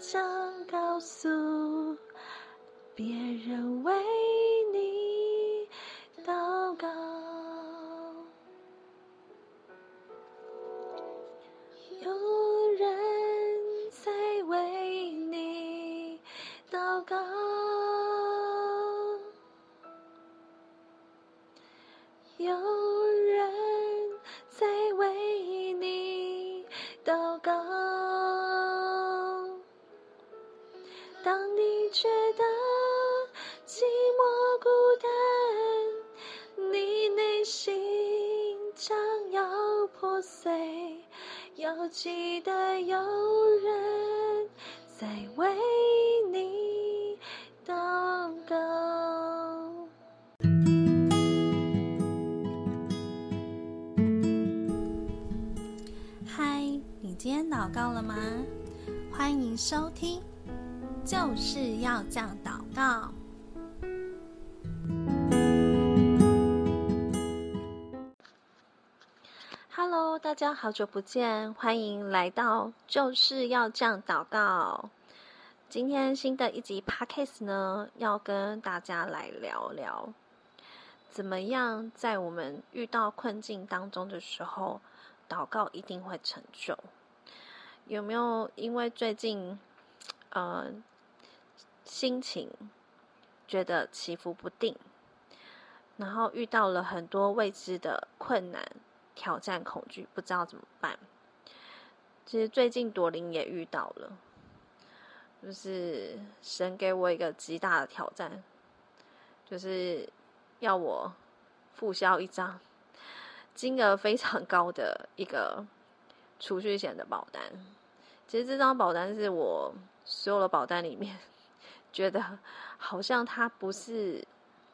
想告诉别人为大家好久不见，欢迎来到就是要这样祷告。今天新的一集 Podcast 呢，要跟大家来聊聊，怎么样在我们遇到困境当中的时候，祷告一定会成就。有没有因为最近，呃，心情觉得起伏不定，然后遇到了很多未知的困难、挑战、恐惧，不知道怎么办。其实最近朵琳也遇到了，就是神给我一个极大的挑战，就是要我复销一张金额非常高的一个储蓄险的保单。其实这张保单是我所有的保单里面。觉得好像它不是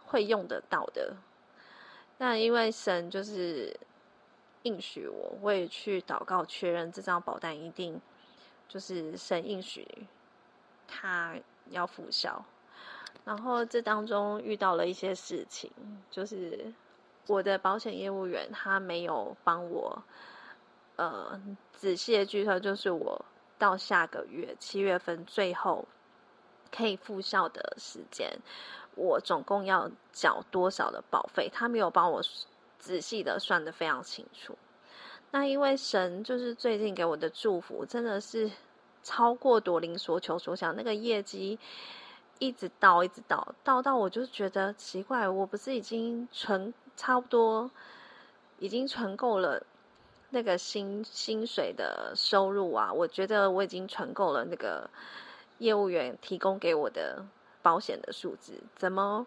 会用得到的，那因为神就是应许我，我也去祷告确认这张保单一定就是神应许他要复销。然后这当中遇到了一些事情，就是我的保险业务员他没有帮我呃仔细的计算，就是我到下个月七月份最后。可以复效的时间，我总共要缴多少的保费？他没有帮我仔细的算得非常清楚。那因为神就是最近给我的祝福，真的是超过朵琳所求所想，那个业绩一直到一直到到到，我就觉得奇怪，我不是已经存差不多，已经存够了那个薪薪水的收入啊？我觉得我已经存够了那个。业务员提供给我的保险的数字，怎么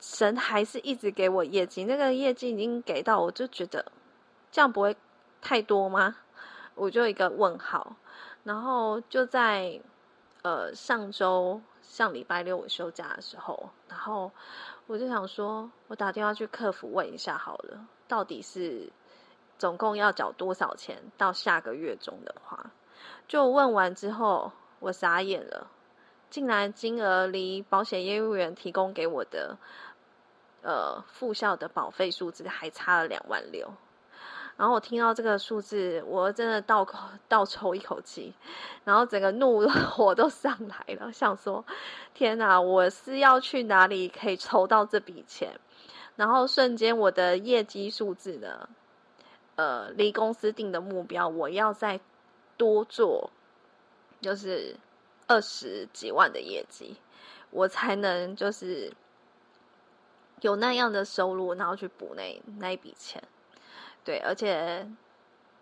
神还是一直给我业绩？那个业绩已经给到，我就觉得这样不会太多吗？我就一个问号。然后就在呃上周上礼拜六我休假的时候，然后我就想说，我打电话去客服问一下好了，到底是总共要缴多少钱？到下个月中的话，就问完之后。我傻眼了，竟然金额离保险业务员提供给我的呃复效的保费数字还差了两万六。然后我听到这个数字，我真的倒口倒抽一口气，然后整个怒火 都上来了，想说：天哪，我是要去哪里可以抽到这笔钱？然后瞬间我的业绩数字呢，呃，离公司定的目标，我要再多做。就是二十几万的业绩，我才能就是有那样的收入，然后去补那那一笔钱。对，而且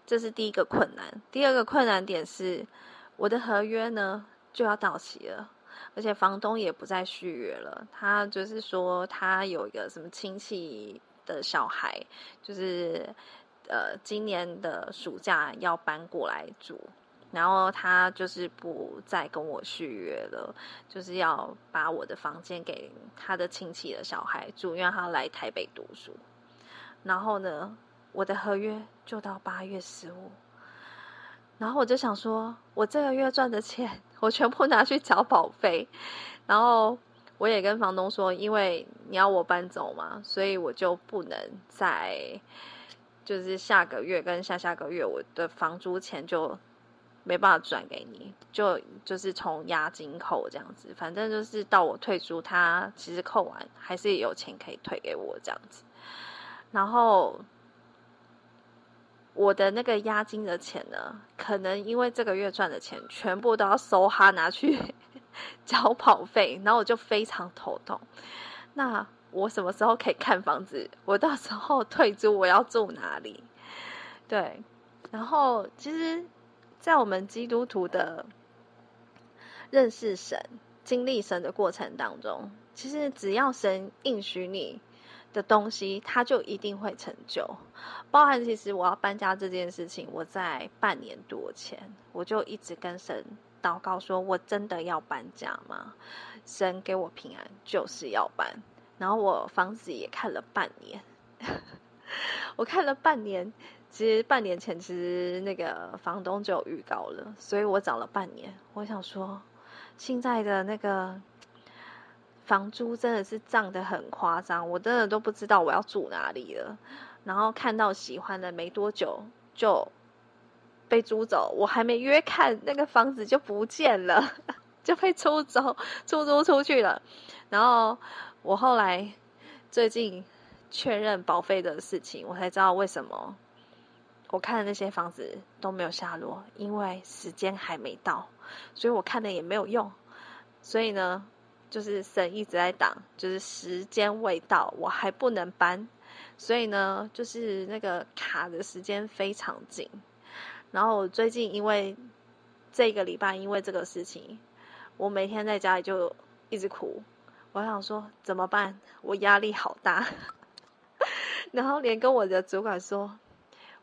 这是第一个困难。第二个困难点是，我的合约呢就要到期了，而且房东也不再续约了。他就是说，他有一个什么亲戚的小孩，就是呃，今年的暑假要搬过来住。然后他就是不再跟我续约了，就是要把我的房间给他的亲戚的小孩住，因为他来台北读书。然后呢，我的合约就到八月十五。然后我就想说，我这个月赚的钱，我全部拿去缴保费。然后我也跟房东说，因为你要我搬走嘛，所以我就不能再，就是下个月跟下下个月我的房租钱就。没办法转给你，就就是从押金扣这样子，反正就是到我退出，他其实扣完还是有钱可以退给我这样子。然后我的那个押金的钱呢，可能因为这个月赚的钱全部都要收哈拿去 交跑费，然后我就非常头痛。那我什么时候可以看房子？我到时候退租我要住哪里？对，然后其实。在我们基督徒的认识神、经历神的过程当中，其实只要神应许你的东西，他就一定会成就。包含其实我要搬家这件事情，我在半年多前我就一直跟神祷告，说我真的要搬家吗？神给我平安，就是要搬。然后我房子也看了半年，我看了半年。其实半年前，其实那个房东就有预告了，所以我找了半年。我想说，现在的那个房租真的是涨得很夸张，我真的都不知道我要住哪里了。然后看到喜欢的，没多久就被租走，我还没约看那个房子就不见了，就被出走、出租出去了。然后我后来最近确认保费的事情，我才知道为什么。我看的那些房子都没有下落，因为时间还没到，所以我看了也没有用。所以呢，就是神一直在挡，就是时间未到，我还不能搬。所以呢，就是那个卡的时间非常紧。然后我最近因为这个礼拜，因为这个事情，我每天在家里就一直哭。我想说怎么办？我压力好大。然后连跟我的主管说。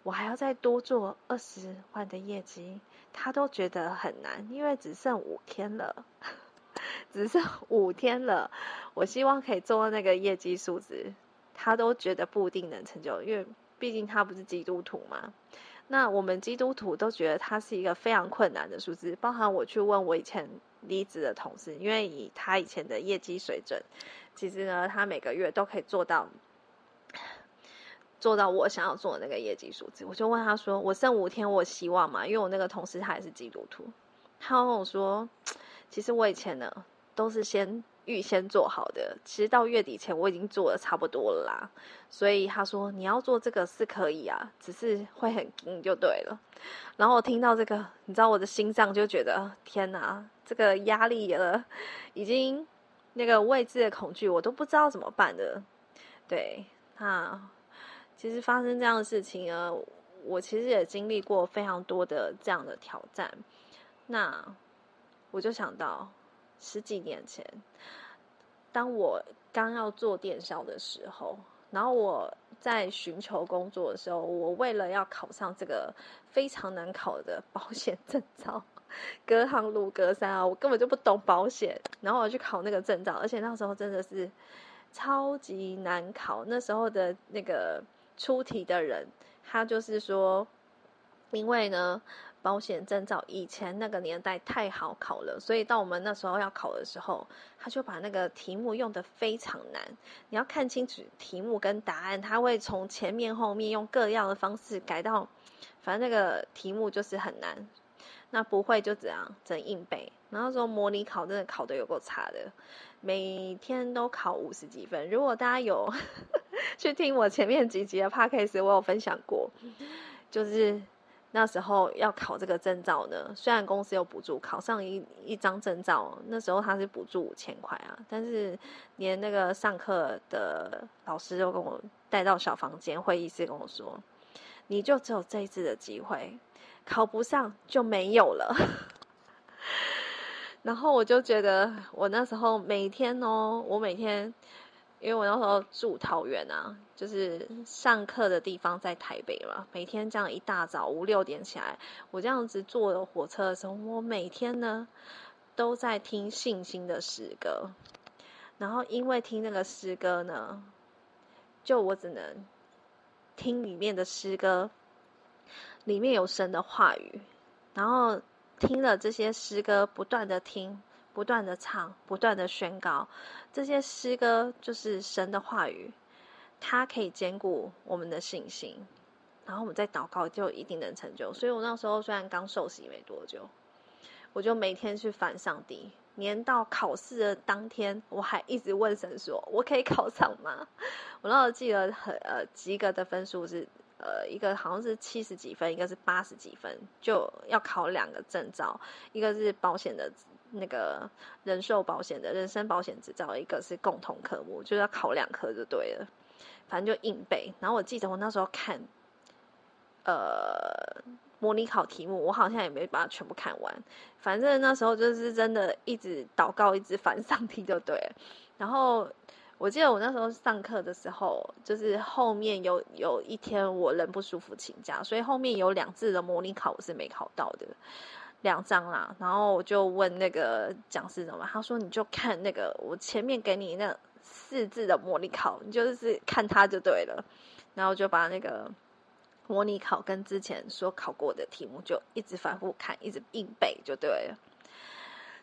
我还要再多做二十万的业绩，他都觉得很难，因为只剩五天了，只剩五天了。我希望可以做到那个业绩数字，他都觉得不一定能成就，因为毕竟他不是基督徒嘛。那我们基督徒都觉得他是一个非常困难的数字，包含我去问我以前离职的同事，因为以他以前的业绩水准，其实呢，他每个月都可以做到。做到我想要做的那个业绩数字，我就问他说：“我剩五天，我希望嘛？”因为我那个同事他也是基督徒，他跟我说：“其实我以前呢都是先预先做好的，其实到月底前我已经做的差不多了啦。”所以他说：“你要做这个是可以啊，只是会很紧就对了。”然后我听到这个，你知道我的心脏就觉得天哪，这个压力了，已经那个未知的恐惧，我都不知道怎么办的。对，那。其实发生这样的事情呢，我其实也经历过非常多的这样的挑战。那我就想到十几年前，当我刚要做电销的时候，然后我在寻求工作的时候，我为了要考上这个非常难考的保险证照，隔行如隔山啊，我根本就不懂保险，然后我去考那个证照，而且那时候真的是超级难考，那时候的那个。出题的人，他就是说，因为呢，保险证照以前那个年代太好考了，所以到我们那时候要考的时候，他就把那个题目用得非常难。你要看清楚题目跟答案，他会从前面后面用各样的方式改到，反正那个题目就是很难。那不会就这样整硬背，然后说模拟考真的考得有够差的，每天都考五十几分。如果大家有 去听我前面几集的 podcast，我有分享过，就是那时候要考这个证照呢，虽然公司有补助，考上一一张证照，那时候他是补助五千块啊，但是连那个上课的老师都跟我带到小房间会议室跟我说，你就只有这一次的机会。考不上就没有了，然后我就觉得我那时候每天哦，我每天，因为我那时候住桃园啊，就是上课的地方在台北嘛，每天这样一大早五六点起来，我这样子坐火车的时候，我每天呢都在听信心的诗歌，然后因为听那个诗歌呢，就我只能听里面的诗歌。里面有神的话语，然后听了这些诗歌，不断的听，不断的唱，不断的宣告，这些诗歌就是神的话语，它可以坚固我们的信心。然后我们再祷告，就一定能成就。所以我那时候虽然刚受洗没多久，我就每天去烦上帝。连到考试的当天，我还一直问神说：“我可以考上吗？” 我那时候记得很呃，及格的分数是呃，一个好像是七十几分，一个是八十几分，就要考两个证照，一个是保险的那个人寿保险的人身保险执照，一个是共同科目，就是要考两科就对了。反正就硬背。然后我记得我那时候看，呃。模拟考题目，我好像也没把它全部看完。反正那时候就是真的一直祷告，一直烦上帝就对了。然后我记得我那时候上课的时候，就是后面有有一天我人不舒服请假，所以后面有两次的模拟考我是没考到的，两张啦。然后我就问那个讲师怎么，他说你就看那个我前面给你那四字的模拟考，你就是看它就对了。然后就把那个。模拟考跟之前所考过的题目就一直反复看，一直硬背就对了。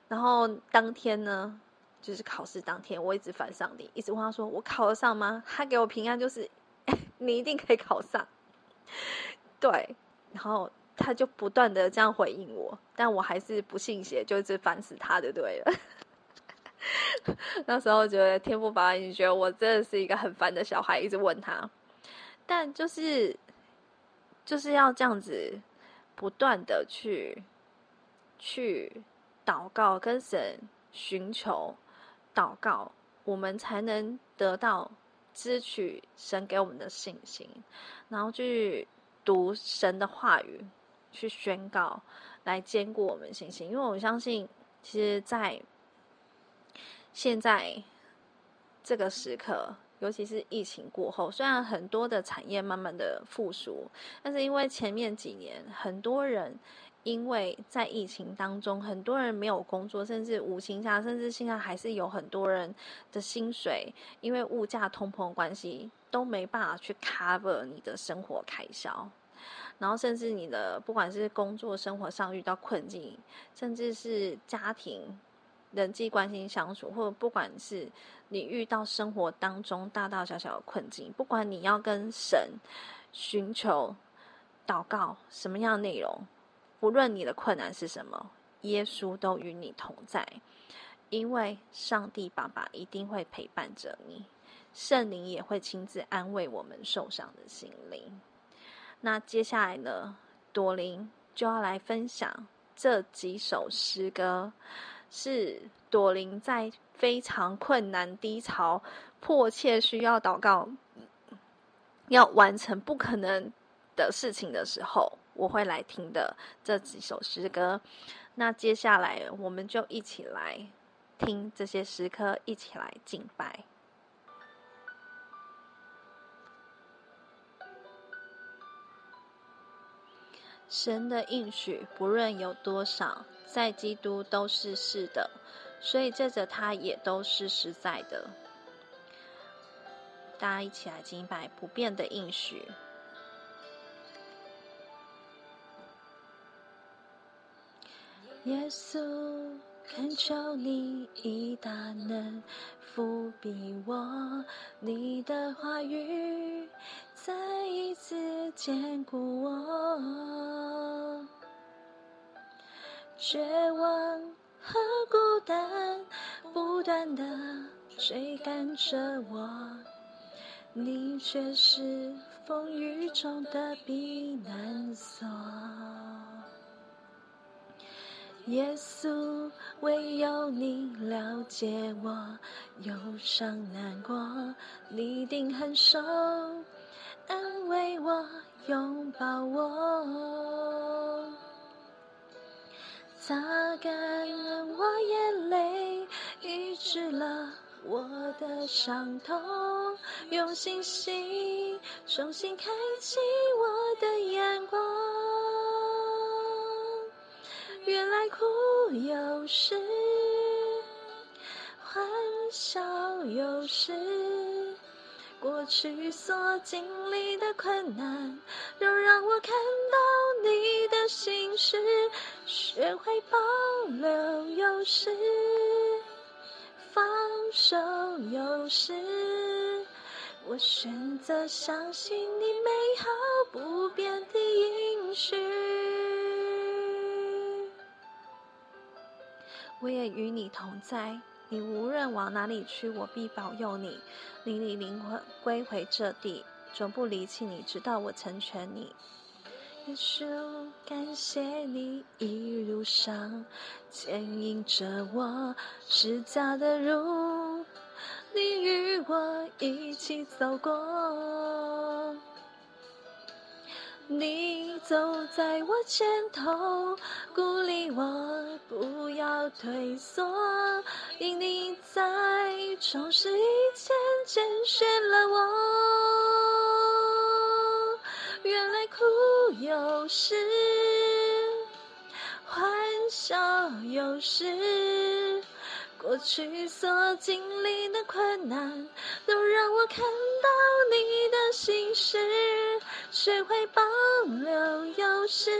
然后当天呢，就是考试当天，我一直烦上帝，一直问他说：“我考得上吗？”他给我平安就是：“你一定可以考上。”对，然后他就不断的这样回应我，但我还是不信邪，就一直烦死他就对了。那时候觉得天父爸爸，你觉得我真的是一个很烦的小孩，一直问他，但就是。就是要这样子，不断的去去祷告，跟神寻求祷告，我们才能得到支取神给我们的信心，然后去读神的话语，去宣告，来坚固我们信心。因为我相信，其实，在现在这个时刻。尤其是疫情过后，虽然很多的产业慢慢的复苏，但是因为前面几年很多人因为在疫情当中，很多人没有工作，甚至无薪假，甚至现在还是有很多人的薪水因为物价通膨关系都没办法去 cover 你的生活开销，然后甚至你的不管是工作生活上遇到困境，甚至是家庭。人际关系相处，或者不管是你遇到生活当中大大小小的困境，不管你要跟神寻求祷告什么样的内容，不论你的困难是什么，耶稣都与你同在，因为上帝爸爸一定会陪伴着你，圣灵也会亲自安慰我们受伤的心灵。那接下来呢，朵琳就要来分享这几首诗歌。是朵琳在非常困难、低潮、迫切需要祷告、要完成不可能的事情的时候，我会来听的这几首诗歌。那接下来，我们就一起来听这些诗歌，一起来敬拜。神的应许，不论有多少，在基督都是是的，所以借着他也都是实在的。大家一起来敬拜不变的应许。耶稣，恳求你以大能覆庇我，你的话语再一次坚固我。绝望和孤单不断地追赶着我，你却是风雨中的避难所。耶稣，唯有你了解我忧伤难过，你定恒守，安慰我，拥抱我。擦干了我眼泪，医治了我的伤痛，用信心重新开启我的眼光。原来苦有时，欢笑有时。过去所经历的困难，都让我看到你的心事，学会保留有时，放手有时，我选择相信你美好不变的应许。我也与你同在，你无论往哪里去，我必保佑你，领你灵魂归回这地，总不离弃你，直到我成全你。耶稣，感谢你一路上牵引着我十字的路，你与我一起走过，你走在我前头，鼓励我不要退缩，因你在创世以前拣选了我。原来苦有时，欢笑有时，过去所经历的困难，都让我看到你的心事。学会保留有时，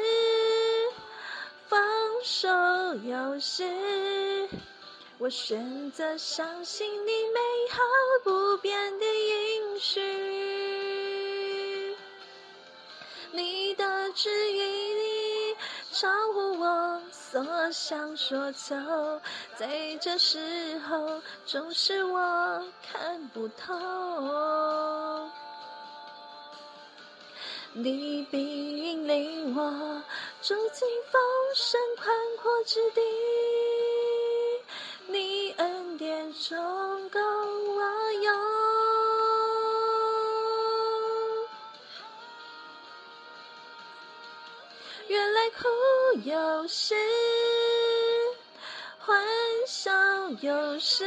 放手有时，我选择相信你美好不变的应许。你的指引里，超乎我所想所求，在这时候，总是我看不透。你必引领我走进丰盛宽阔之地，你恩典中够来苦有时，欢笑有时，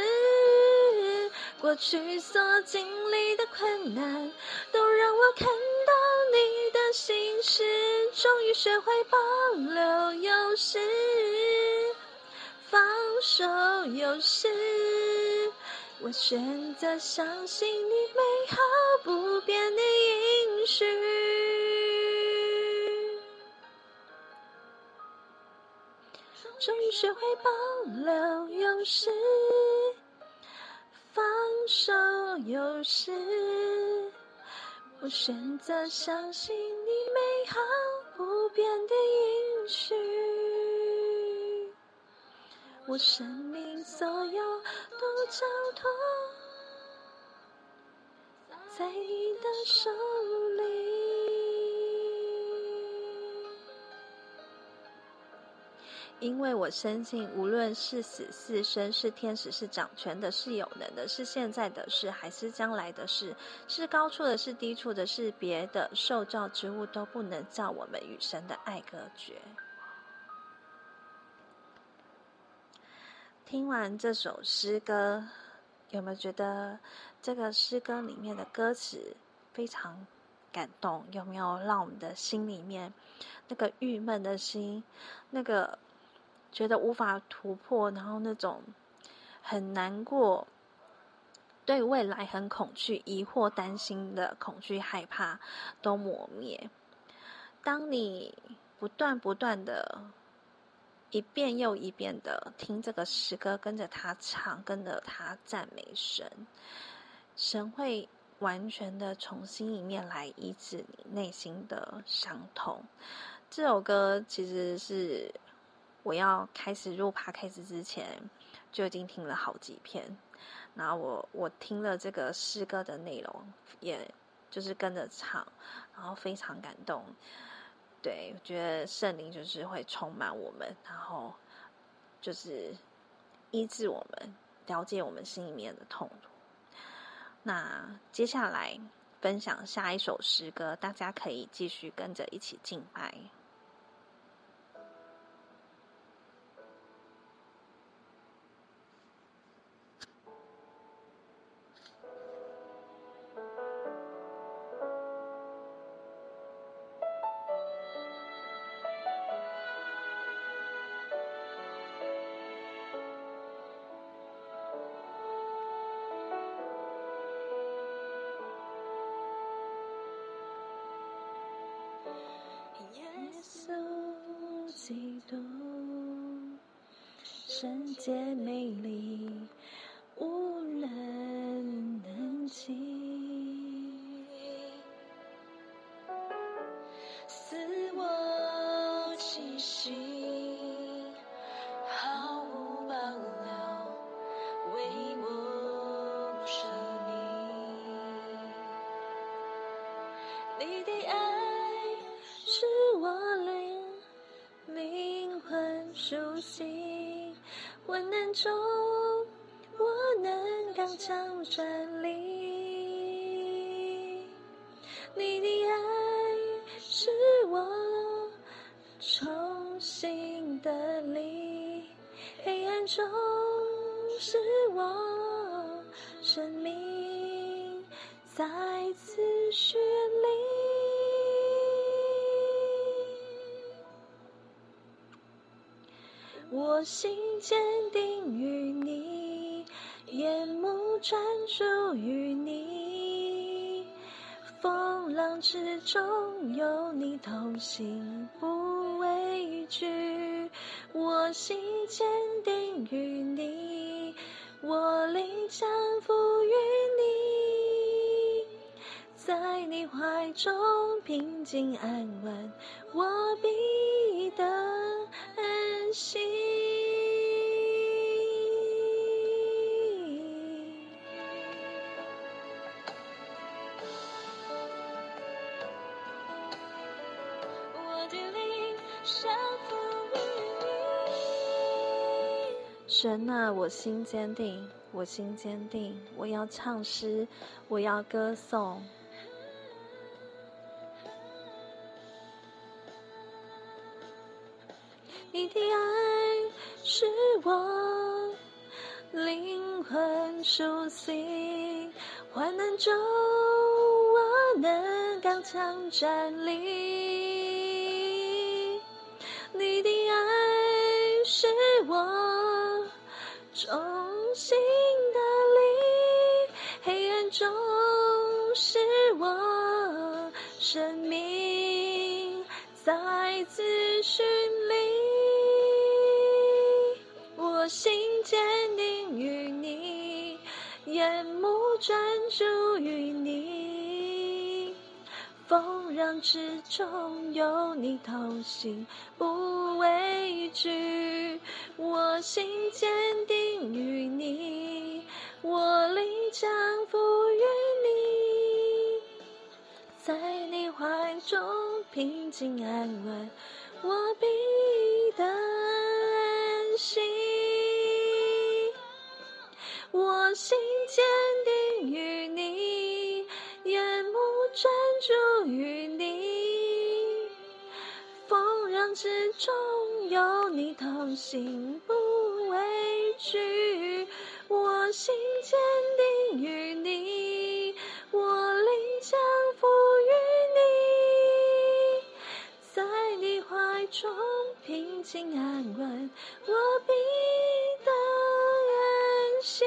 过去所经历的困难，都让我看到你的心事。终于学会保留有时，放手有时，我选择相信你美好不变的应许。终于学会保留有时，放手有时，我选择相信你美好不变的应许。我生命所有都交托在你的手里因为我深信，无论是死是生，是天使是掌权的，是有能的，是现在的事还是将来的事，是高处的，是低处的，是别的受造之物，都不能叫我们与神的爱隔绝。听完这首诗歌，有没有觉得这个诗歌里面的歌词非常感动？有没有让我们的心里面那个郁闷的心，那个？觉得无法突破，然后那种很难过，对未来很恐惧、疑惑、担心的恐惧、害怕都磨灭。当你不断不断的，一遍又一遍的听这个诗歌，跟着他唱，跟着他赞美神，神会完全的从心里面来医治你内心的伤痛。这首歌其实是。我要开始入 p 开始之前，就已经听了好几遍。然后我我听了这个诗歌的内容，也就是跟着唱，然后非常感动。对，我觉得圣灵就是会充满我们，然后就是医治我们，了解我们心里面的痛苦。那接下来分享下一首诗歌，大家可以继续跟着一起敬拜。专注于你，风浪之中有你同行，不畏惧。我心坚定于你，我灵降服于你，在你怀中平静安稳，我必得安心。神啊，我心坚定，我心坚定，我要唱诗，我要歌颂。你的爱是我灵魂苏醒，患难中我能刚强站立。你的爱是我。重新的力，黑暗中是我生命再次寻觅。我心坚定于你，眼目专注于你，风浪之中有你同行，不畏惧。我心坚定于你，我灵降服于你，在你怀中平静安稳，我必得安息。我心坚定之中。有你同行，不畏惧。我心坚定于你，我灵降服于你，在你怀中平静安稳，我必得安。心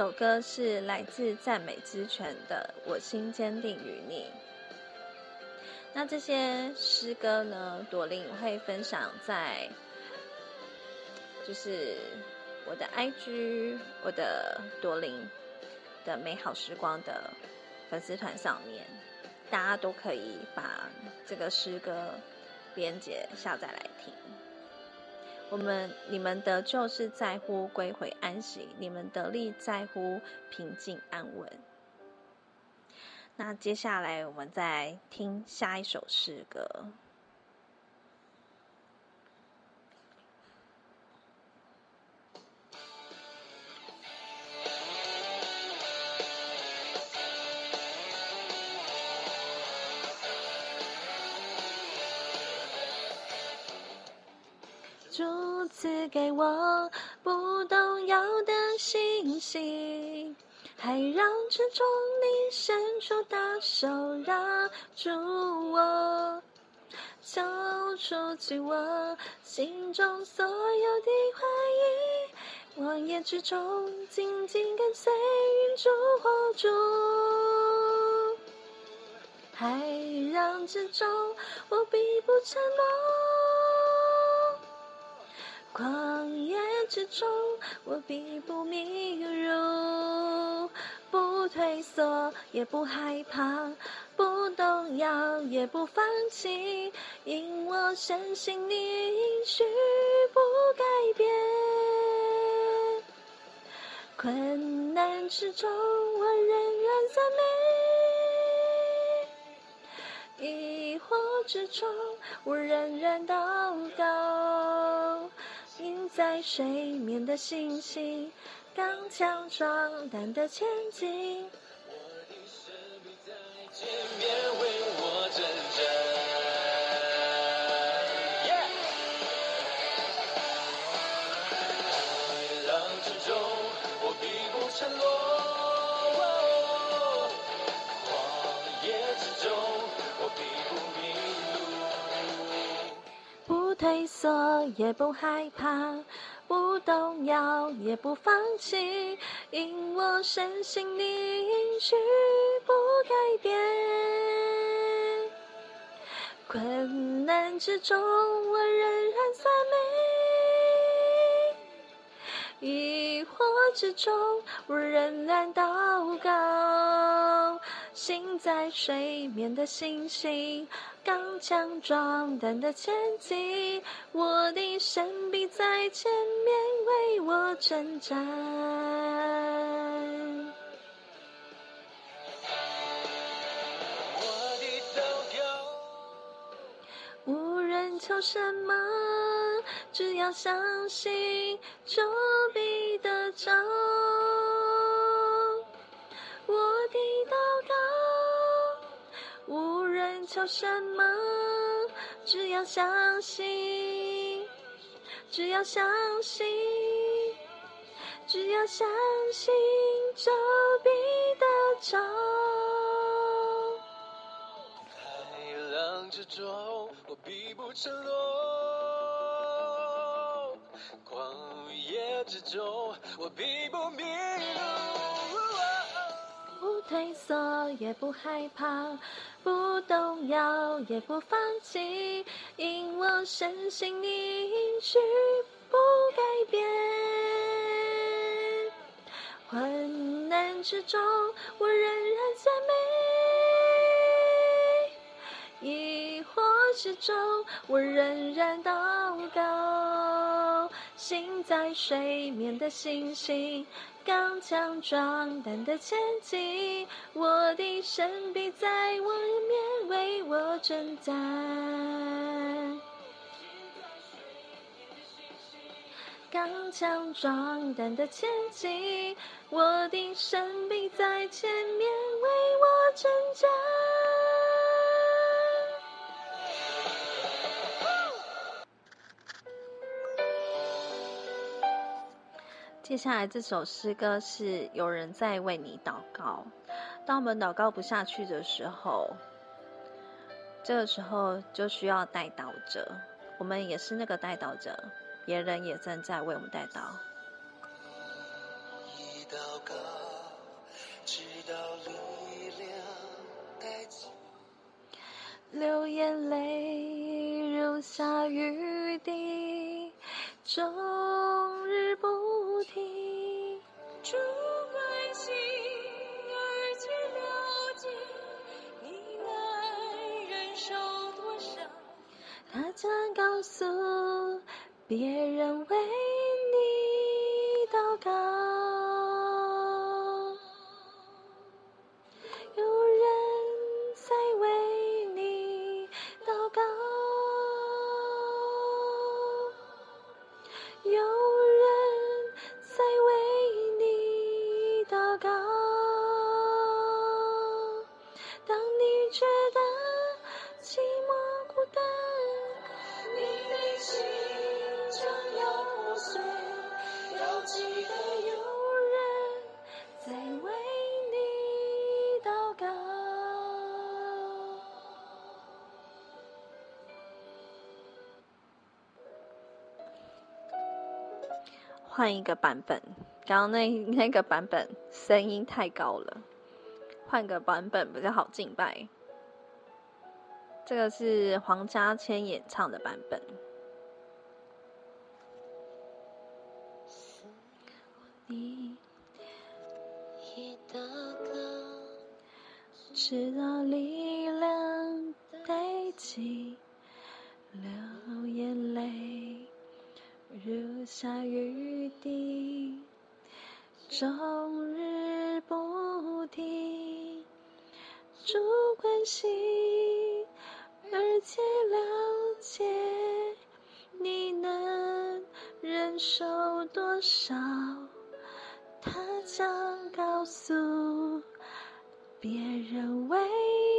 首歌是来自赞美之泉的《我心坚定于你》。那这些诗歌呢，朵琳会分享在，就是我的 IG，我的朵琳的美好时光的粉丝团上面，大家都可以把这个诗歌连结下载来听。我们你们得救是在乎归回安息，你们得力在乎平静安稳。那接下来我们再听下一首诗歌。赐给我不动摇的信心，还让之中你伸出大手，拉住我，消除去我心中所有的怀疑。旷野之中，紧紧跟随云柱火烛，海浪之中，我必不沉默；旷野之中，我并不迷路。不退缩，也不害怕，不动摇，也不放弃，因我深信你应许不改变。困难之中，我仍然赞美；疑惑之中，我仍然祷告。印在水面的星星。刚强壮胆的前进，我的生命在也不害怕。不动摇，也不放弃，因我深信你应许不改变。困难之中，我仍然赞美；疑惑之中，我仍然祷告。心在水面的星星，刚强壮胆的前进，我的神必在前面为我征战。我的祷告，无人求什么，只要相信，就必得着。求什么？只要相信，只要相信，只要相信，就必得着。海浪之中，我必不沉落；旷野之中，我必不迷路。退缩，也不害怕。不动摇，也不放弃，因我深信你应许不改变。困难之中，我仍然赞美；疑惑之中，我仍然祷告。心在水面的星星，刚强壮胆的前进，我的神必在我面为我征战。刚强壮胆的前进，我的神必在前面为我征战。接下来这首诗歌是有人在为你祷告。当我们祷告不下去的时候，这个时候就需要代祷者。我们也是那个代祷者，别人也正在为我们代祷。一祷告，直到力量带进，流眼泪如下雨滴，终日不 true. 换一个版本。刚刚那那个版本声音太高了。换个版本比较好敬拜。这个是黄家千演唱的版本。away.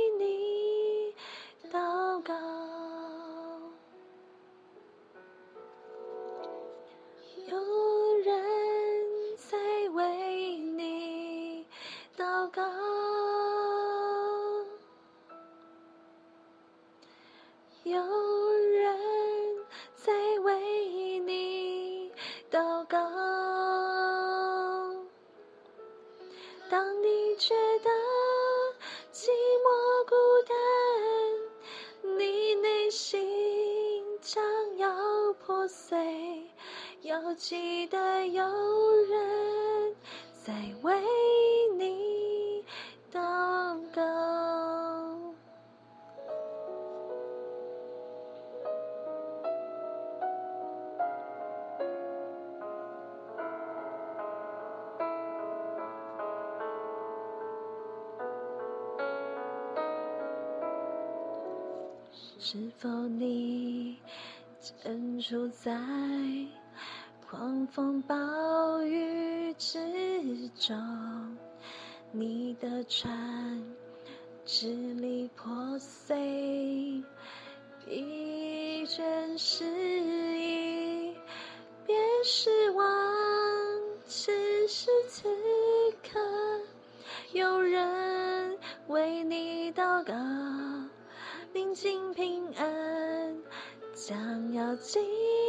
是否你正处在狂风暴雨之中你的船 see.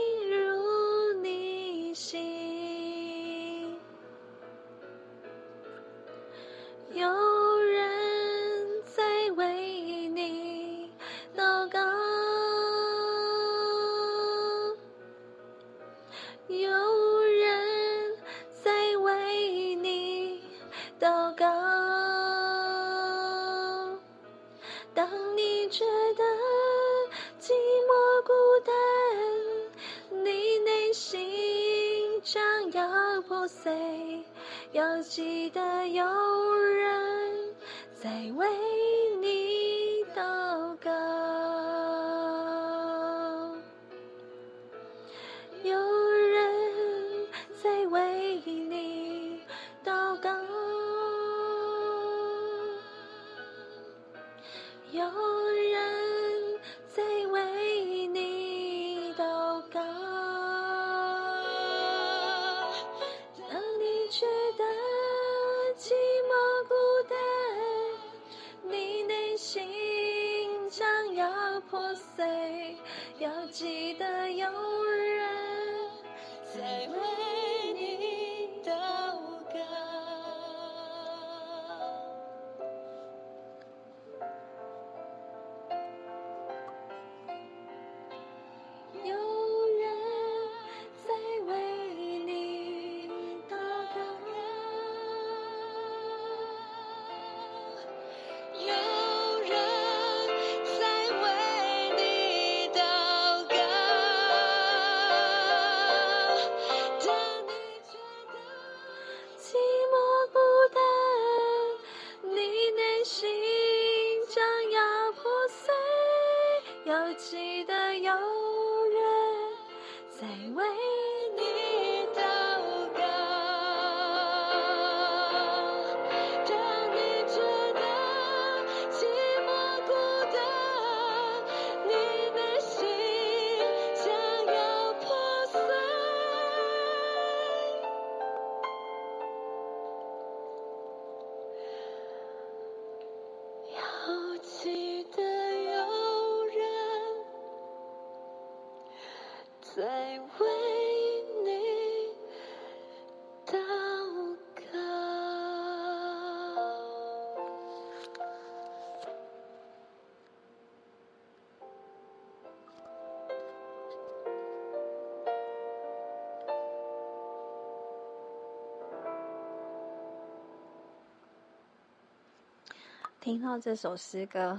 听到这首诗歌，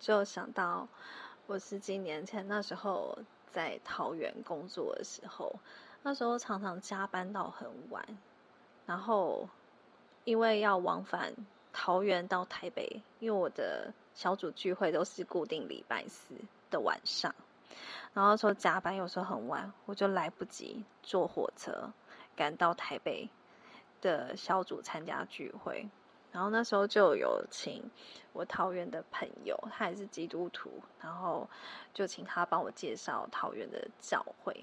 就想到我十几年前那时候在桃园工作的时候，那时候常常加班到很晚，然后因为要往返桃园到台北，因为我的小组聚会都是固定礼拜四的晚上，然后说加班有时候很晚，我就来不及坐火车赶到台北的小组参加聚会。然后那时候就有请我桃园的朋友，他也是基督徒，然后就请他帮我介绍桃园的教会。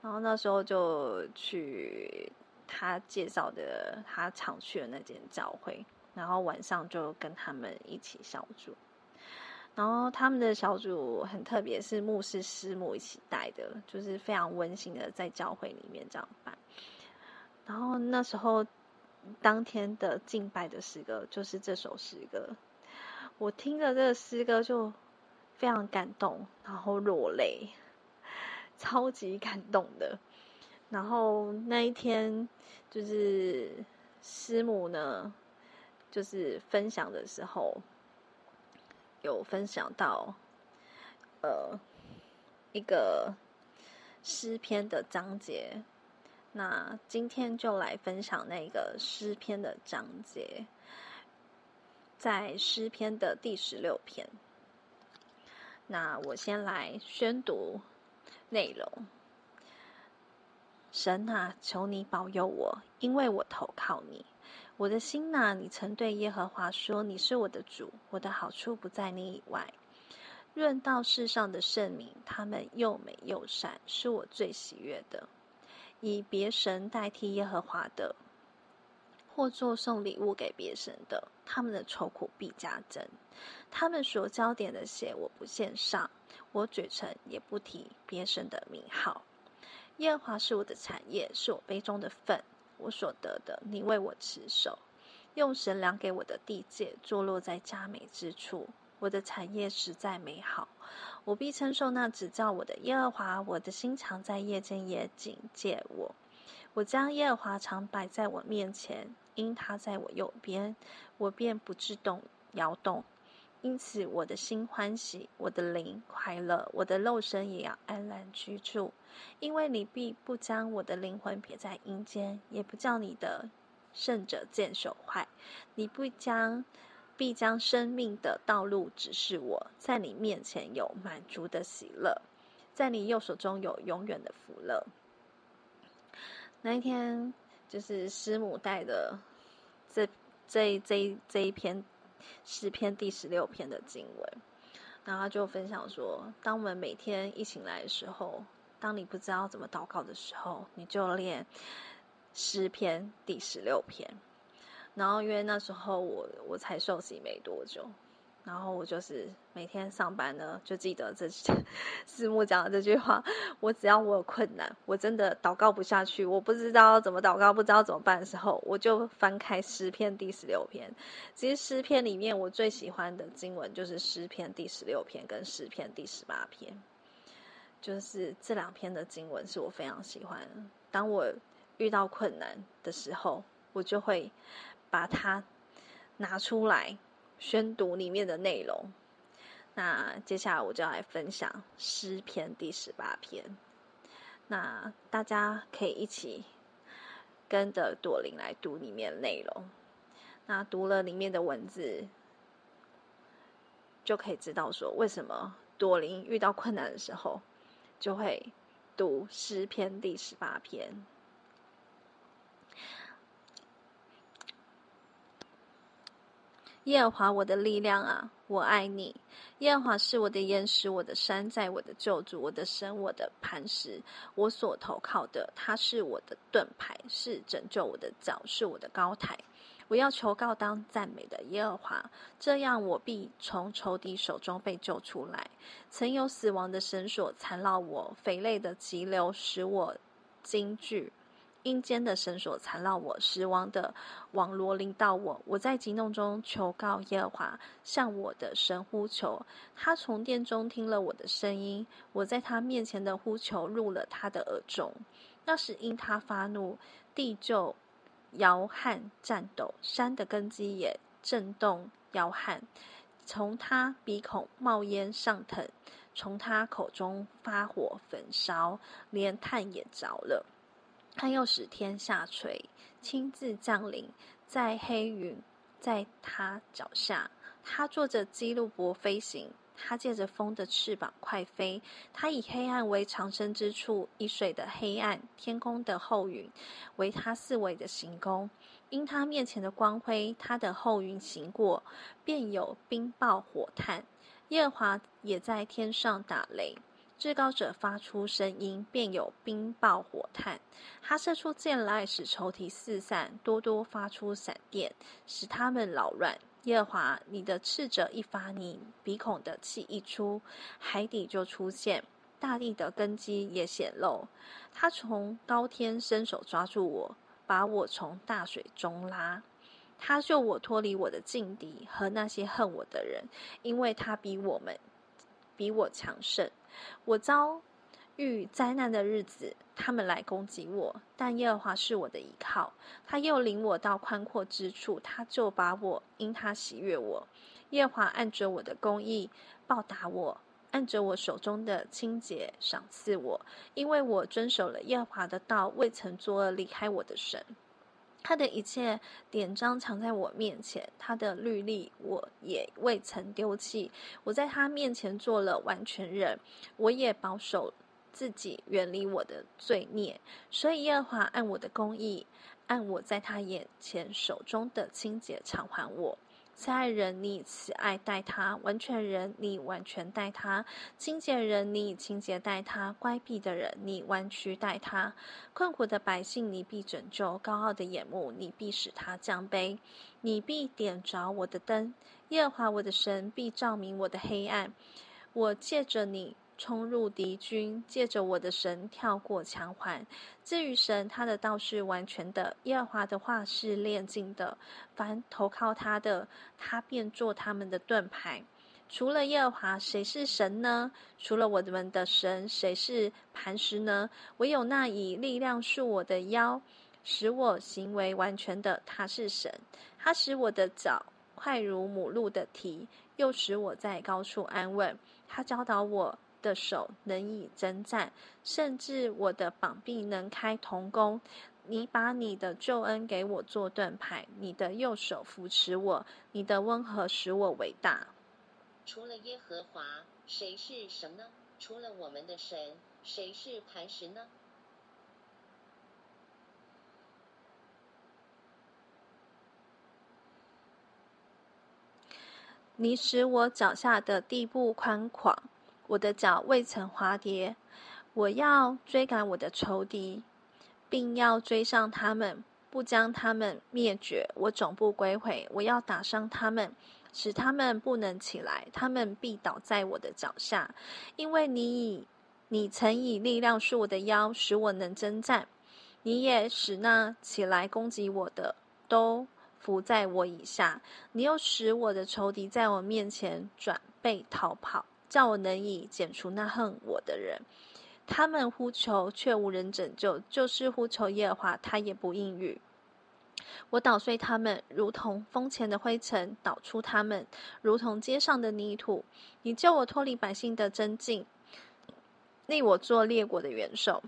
然后那时候就去他介绍的他常去的那间教会，然后晚上就跟他们一起小组。然后他们的小组很特别，是牧师师母一起带的，就是非常温馨的在教会里面这样办。然后那时候。当天的敬拜的诗歌就是这首诗歌，我听了这个诗歌就非常感动，然后落泪，超级感动的。然后那一天就是师母呢，就是分享的时候有分享到，呃，一个诗篇的章节。那今天就来分享那个诗篇的章节，在诗篇的第十六篇。那我先来宣读内容。神啊，求你保佑我，因为我投靠你。我的心呐，你曾对耶和华说：“你是我的主，我的好处不在你以外。”论到世上的圣名，他们又美又善，是我最喜悦的。以别神代替耶和华的，或做送礼物给别神的，他们的愁苦必加增。他们所浇点的血，我不献上；我嘴唇也不提别神的名号。耶和华是我的产业，是我杯中的分，我所得的，你为我持守。用神量给我的地界，坐落在佳美之处。我的产业实在美好，我必称颂那指教我的耶和华。我的心常在夜间也警戒我。我将耶和华常摆在我面前，因他在我右边，我便不致动摇动。因此我的心欢喜，我的灵快乐，我的肉身也要安然居住。因为你必不将我的灵魂撇在阴间，也不叫你的圣者见朽坏。你不将。必将生命的道路指示我，在你面前有满足的喜乐，在你右手中有永远的福乐。那一天，就是师母带的这这这这一篇诗篇第十六篇的经文，然后他就分享说，当我们每天一醒来的时候，当你不知道怎么祷告的时候，你就练诗篇第十六篇。然后因为那时候我我才受洗没多久，然后我就是每天上班呢，就记得这师母讲的这句话：我只要我有困难，我真的祷告不下去，我不知道怎么祷告，不知道怎么办的时候，我就翻开诗篇第十六篇。其实诗篇里面我最喜欢的经文就是诗篇第十六篇跟诗篇第十八篇，就是这两篇的经文是我非常喜欢。当我遇到困难的时候，我就会。把它拿出来宣读里面的内容。那接下来我就要来分享诗篇第十八篇。那大家可以一起跟着朵琳来读里面的内容。那读了里面的文字，就可以知道说为什么朵琳遇到困难的时候，就会读诗篇第十八篇。耶和华，我的力量啊，我爱你。耶和华是我的岩石，我的山寨，我的救主，我的神，我的磐石，我所投靠的。他是我的盾牌，是拯救我的脚，是我的高台。我要求告当赞美的耶和华，这样我必从仇敌手中被救出来。曾有死亡的绳索缠绕我，肥累的急流使我惊惧。阴间的绳索缠绕我，死亡的网罗临到我。我在急弄中求告耶和华，向我的神呼求。他从殿中听了我的声音，我在他面前的呼求入了他的耳中。那时因他发怒，地就摇撼颤抖，山的根基也震动摇撼，从他鼻孔冒烟上腾，从他口中发火焚烧，连炭也着了。他又使天下垂，亲自降临在黑云，在他脚下，他坐着基路伯飞行。他借着风的翅膀快飞，他以黑暗为藏身之处，以水的黑暗、天空的厚云为他四围的行宫。因他面前的光辉，他的厚云行过，便有冰雹火炭。耶和华也在天上打雷，至高者发出声音，便有冰爆火炭。他射出箭来，使仇敌四散，多多发出闪电，使他们扰乱。耶和华，你的斥责一发，你鼻孔的气一出，海底就出现，大地的根基也显露。他从高天伸手抓住我，把我从大水中拉。他救我脱离我的劲敌和那些恨我的人，因为他比我们比我强盛。我遭遇灾难的日子，他们来攻击我，但耶和华是我的依靠。他又领我到宽阔之处，他就把我因他喜悦我。耶和华按着我的公义报答我，按着我手中的清洁赏赐我，因为我遵守了耶和华的道，未曾作恶离开我的神。他的一切典章藏在我面前，他的律例我也未曾丢弃。我在他面前做了完全人，我也保守。自己远离我的罪孽，所以耶和华按我的公义，按我在他眼前手中的清洁偿还我。慈爱人，你慈爱待他；完全人，你完全待他；清洁人，你清洁待他；乖僻的人，你弯曲待他；困苦的百姓，你必拯救；高傲的眼目，你必使他降卑；你必点着我的灯，耶和华我的神必照明我的黑暗。我借着你。冲入敌军，借着我的神跳过墙环。至于神，他的道是完全的；耶和华的话是炼净的。凡投靠他的，他便做他们的盾牌。除了耶和华，谁是神呢？除了我们的神，谁是磐石呢？唯有那以力量束我的腰，使我行为完全的，他是神。他使我的脚快如母鹿的蹄，又使我在高处安稳。他教导我。的手能以征战，甚至我的膀臂能开铜弓。你把你的救恩给我做盾牌，你的右手扶持我，你的温和使我伟大。除了耶和华，谁是神呢？除了我们的神，谁是磐石呢？你使我脚下的地步宽广。我的脚未曾滑跌，我要追赶我的仇敌，并要追上他们，不将他们灭绝。我总不归回，我要打伤他们，使他们不能起来，他们必倒在我的脚下。因为你以你曾以力量束我的腰，使我能征战；你也使那起来攻击我的都伏在我以下。你又使我的仇敌在我面前转背逃跑。叫我能以剪除那恨我的人，他们呼求却无人拯救，就是呼求耶和华，他也不应允。我捣碎他们，如同风前的灰尘；捣出他们，如同街上的泥土。你救我脱离百姓的真境，立我做列国的元首。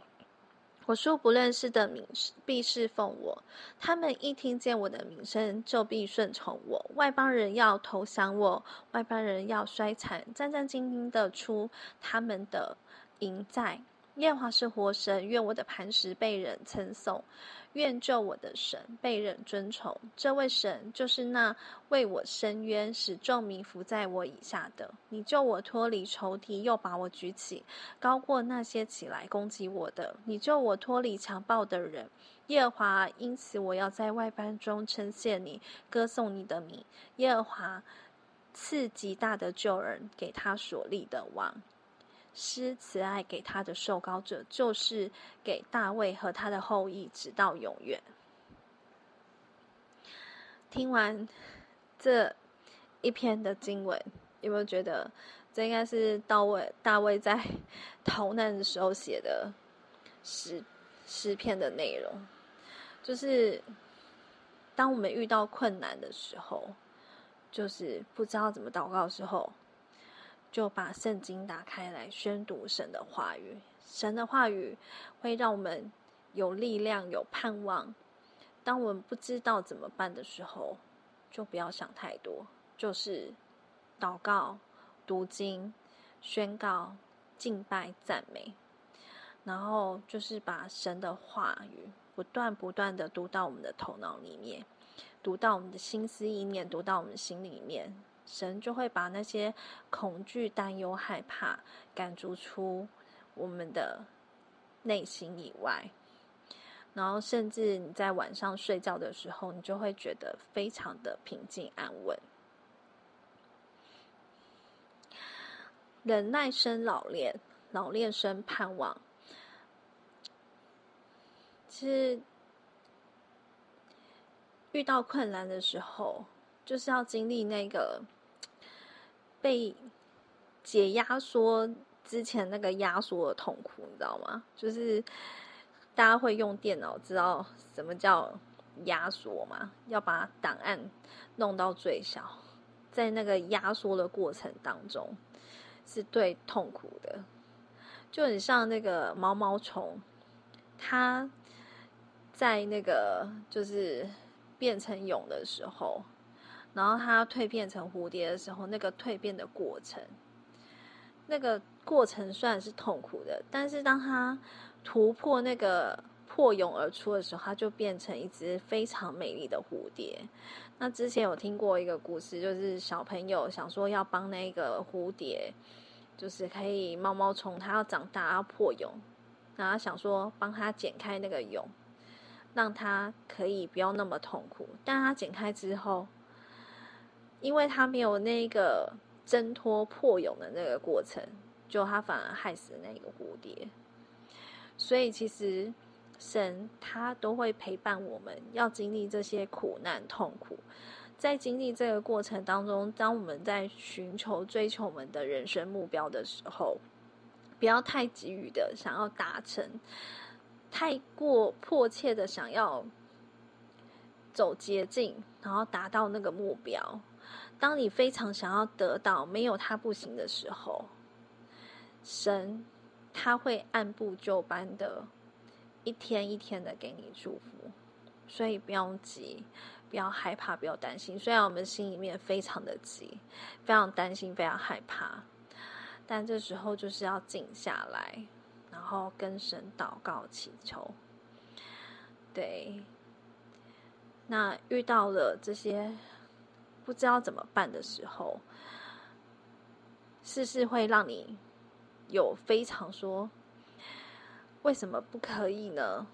我说不认识的名必侍奉我，他们一听见我的名声，就必顺从我。外邦人要投降我，外邦人要衰残，战战兢兢的出他们的营寨。耶和华是活神，愿我的磐石被人称颂。愿救我的神被人尊崇，这位神就是那为我伸冤、使众民伏在我以下的。你救我脱离仇敌，又把我举起，高过那些起来攻击我的。你救我脱离强暴的人，耶和华，因此我要在外邦中称谢你，歌颂你的名。耶和华赐极大的救人给他所立的王。施慈爱给他的受膏者，就是给大卫和他的后裔，直到永远。听完这一篇的经文，有没有觉得这应该是大卫大卫在 逃难的时候写的诗诗篇的内容？就是当我们遇到困难的时候，就是不知道怎么祷告的时候，就把圣经打开来宣读神的话语。神的话语会让我们有力量、有盼望。当我们不知道怎么办的时候，就不要想太多，就是祷告、读经、宣告、敬拜、赞美，然后就是把神的话语不断不断的读到我们的头脑里面。读到我们的心思意念，读到我们心里面，神就会把那些恐惧、担忧、害怕赶逐出我们的内心以外。然后，甚至你在晚上睡觉的时候，你就会觉得非常的平静安稳。忍耐生老练，老练生盼望。其实。遇到困难的时候，就是要经历那个被解压缩之前那个压缩的痛苦，你知道吗？就是大家会用电脑知道什么叫压缩吗？要把档案弄到最小，在那个压缩的过程当中，是最痛苦的。就很像那个毛毛虫，它在那个就是。变成蛹的时候，然后它蜕变成蝴蝶的时候，那个蜕变的过程，那个过程虽然是痛苦的，但是当它突破那个破蛹而出的时候，它就变成一只非常美丽的蝴蝶。那之前有听过一个故事，就是小朋友想说要帮那个蝴蝶，就是可以毛毛虫它要长大要破蛹，然后想说帮它剪开那个蛹。让他可以不要那么痛苦，但他剪开之后，因为他没有那个挣脱破蛹的那个过程，就他反而害死那个蝴蝶。所以其实神他都会陪伴我们，要经历这些苦难痛苦。在经历这个过程当中，当我们在寻求追求我们的人生目标的时候，不要太急于的想要达成。太过迫切的想要走捷径，然后达到那个目标。当你非常想要得到，没有他不行的时候，神他会按部就班的，一天一天的给你祝福。所以不要急，不要害怕，不要担心。虽然我们心里面非常的急，非常担心，非常害怕，但这时候就是要静下来。然后跟神祷告祈求，对。那遇到了这些不知道怎么办的时候，事事会让你有非常说，为什么不可以呢？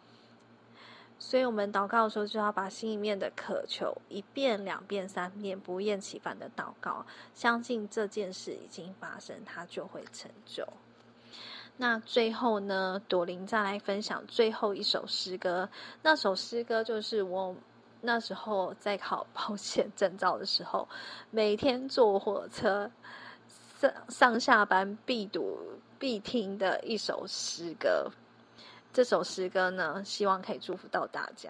所以我们祷告的时候，就要把心里面的渴求一遍、两遍、三遍不厌其烦的祷告，相信这件事已经发生，它就会成就。那最后呢，朵琳再来分享最后一首诗歌。那首诗歌就是我那时候在考保险证照的时候，每天坐火车上上下班必读必听的一首诗歌。这首诗歌呢，希望可以祝福到大家。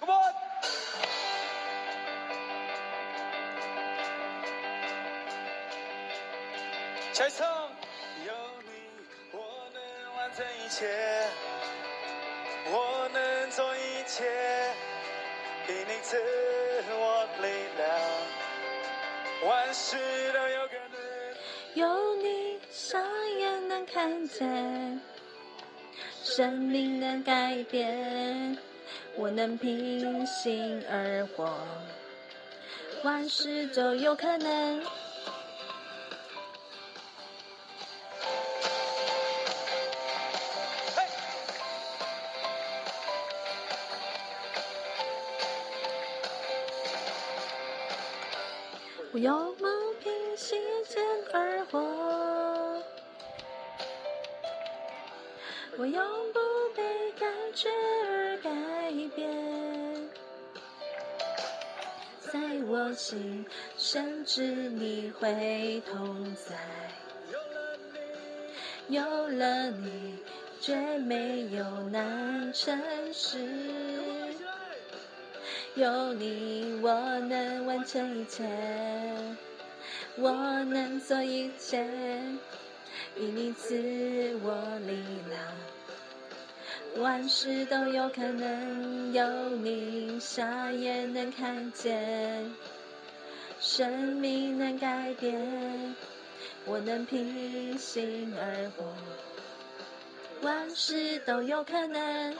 Come on! 这一切，我能做一切，给你赐我力量，万事都有可能。有你，双眼能看见，生命能改变，我能平心而活，万事都有可能。我有梦凭信心而活，我永不被感觉而改变，在我心，深知你会同在。有了你，绝没有难成事。有你，我能完成一切，我能做一切，与你赐我力量，万事都有可能。有你，瞎也能看见，生命能改变，我能平心而活，万事都有可能。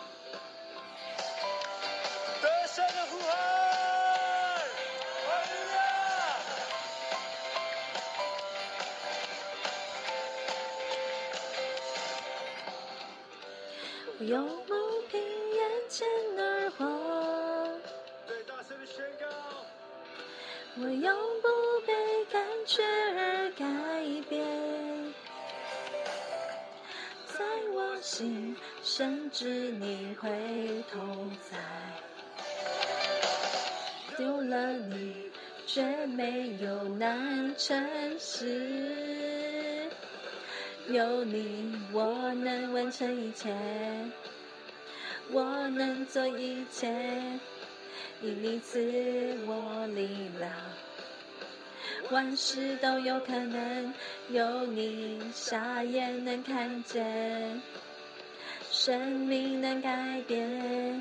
我永不凭眼前而活，我永不被感觉而改变，在我心，甚至你回头在丢了你，却没有难成事。有你，我能完成一切，我能做一切，因你赐我力量，万事都有可能。有你，瞎眼能看见，生命能改变，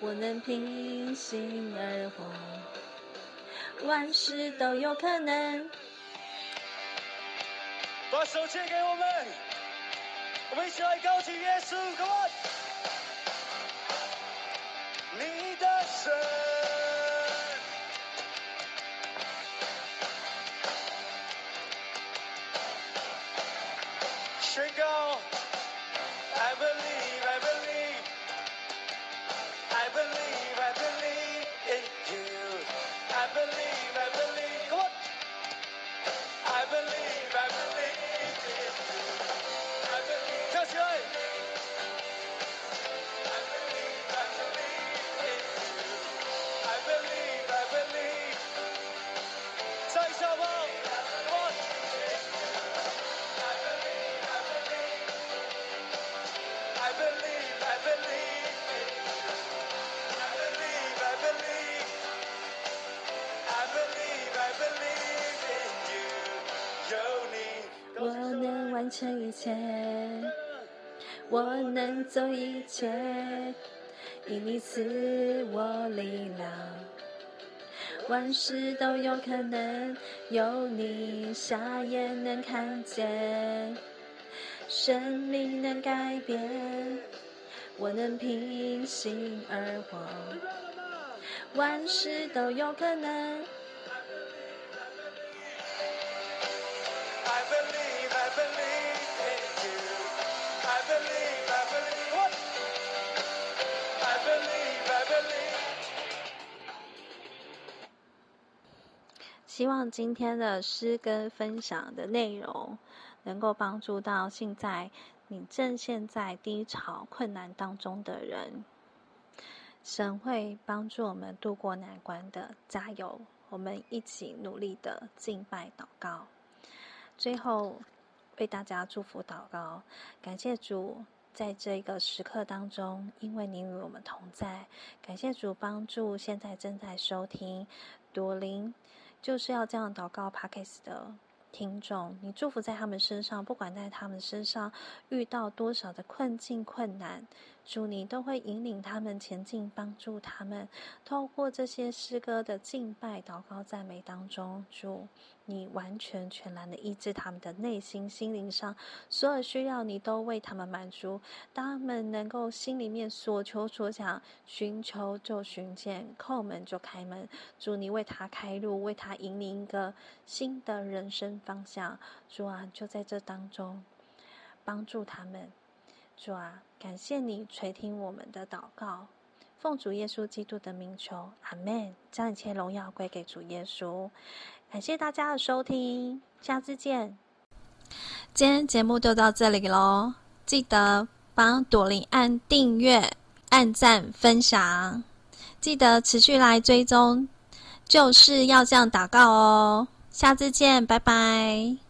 我能平心而活，万事都有可能。把手借给我们，我们一起来高举耶稣，Come on！你的神，宣告切。我能做一切，因你赐我力量，万事都有可能。有你，瞎眼能看见，生命能改变，我能平心而活，万事都有可能。希望今天的诗歌分享的内容，能够帮助到现在你正陷在低潮困难当中的人。神会帮助我们度过难关的，加油！我们一起努力的敬拜祷告。最后为大家祝福祷告，感谢主在这个时刻当中，因为你与我们同在。感谢主帮助现在正在收听朵琳。就是要这样祷告 Podcast 的听众，你祝福在他们身上，不管在他们身上遇到多少的困境困难，主你都会引领他们前进，帮助他们。透过这些诗歌的敬拜、祷告、赞美当中，主。你完全全然的医治他们的内心、心灵上所有需要，你都为他们满足。他们能够心里面所求所想，寻求就寻见，叩门就开门。主，你为他开路，为他引领一个新的人生方向。主啊，就在这当中帮助他们。主啊，感谢你垂听我们的祷告，奉主耶稣基督的名求，阿门。将一切荣耀归给主耶稣。感谢大家的收听，下次见。今天节目就到这里喽，记得帮朵琳按订阅、按赞、分享，记得持续来追踪，就是要这样祷告哦。下次见，拜拜。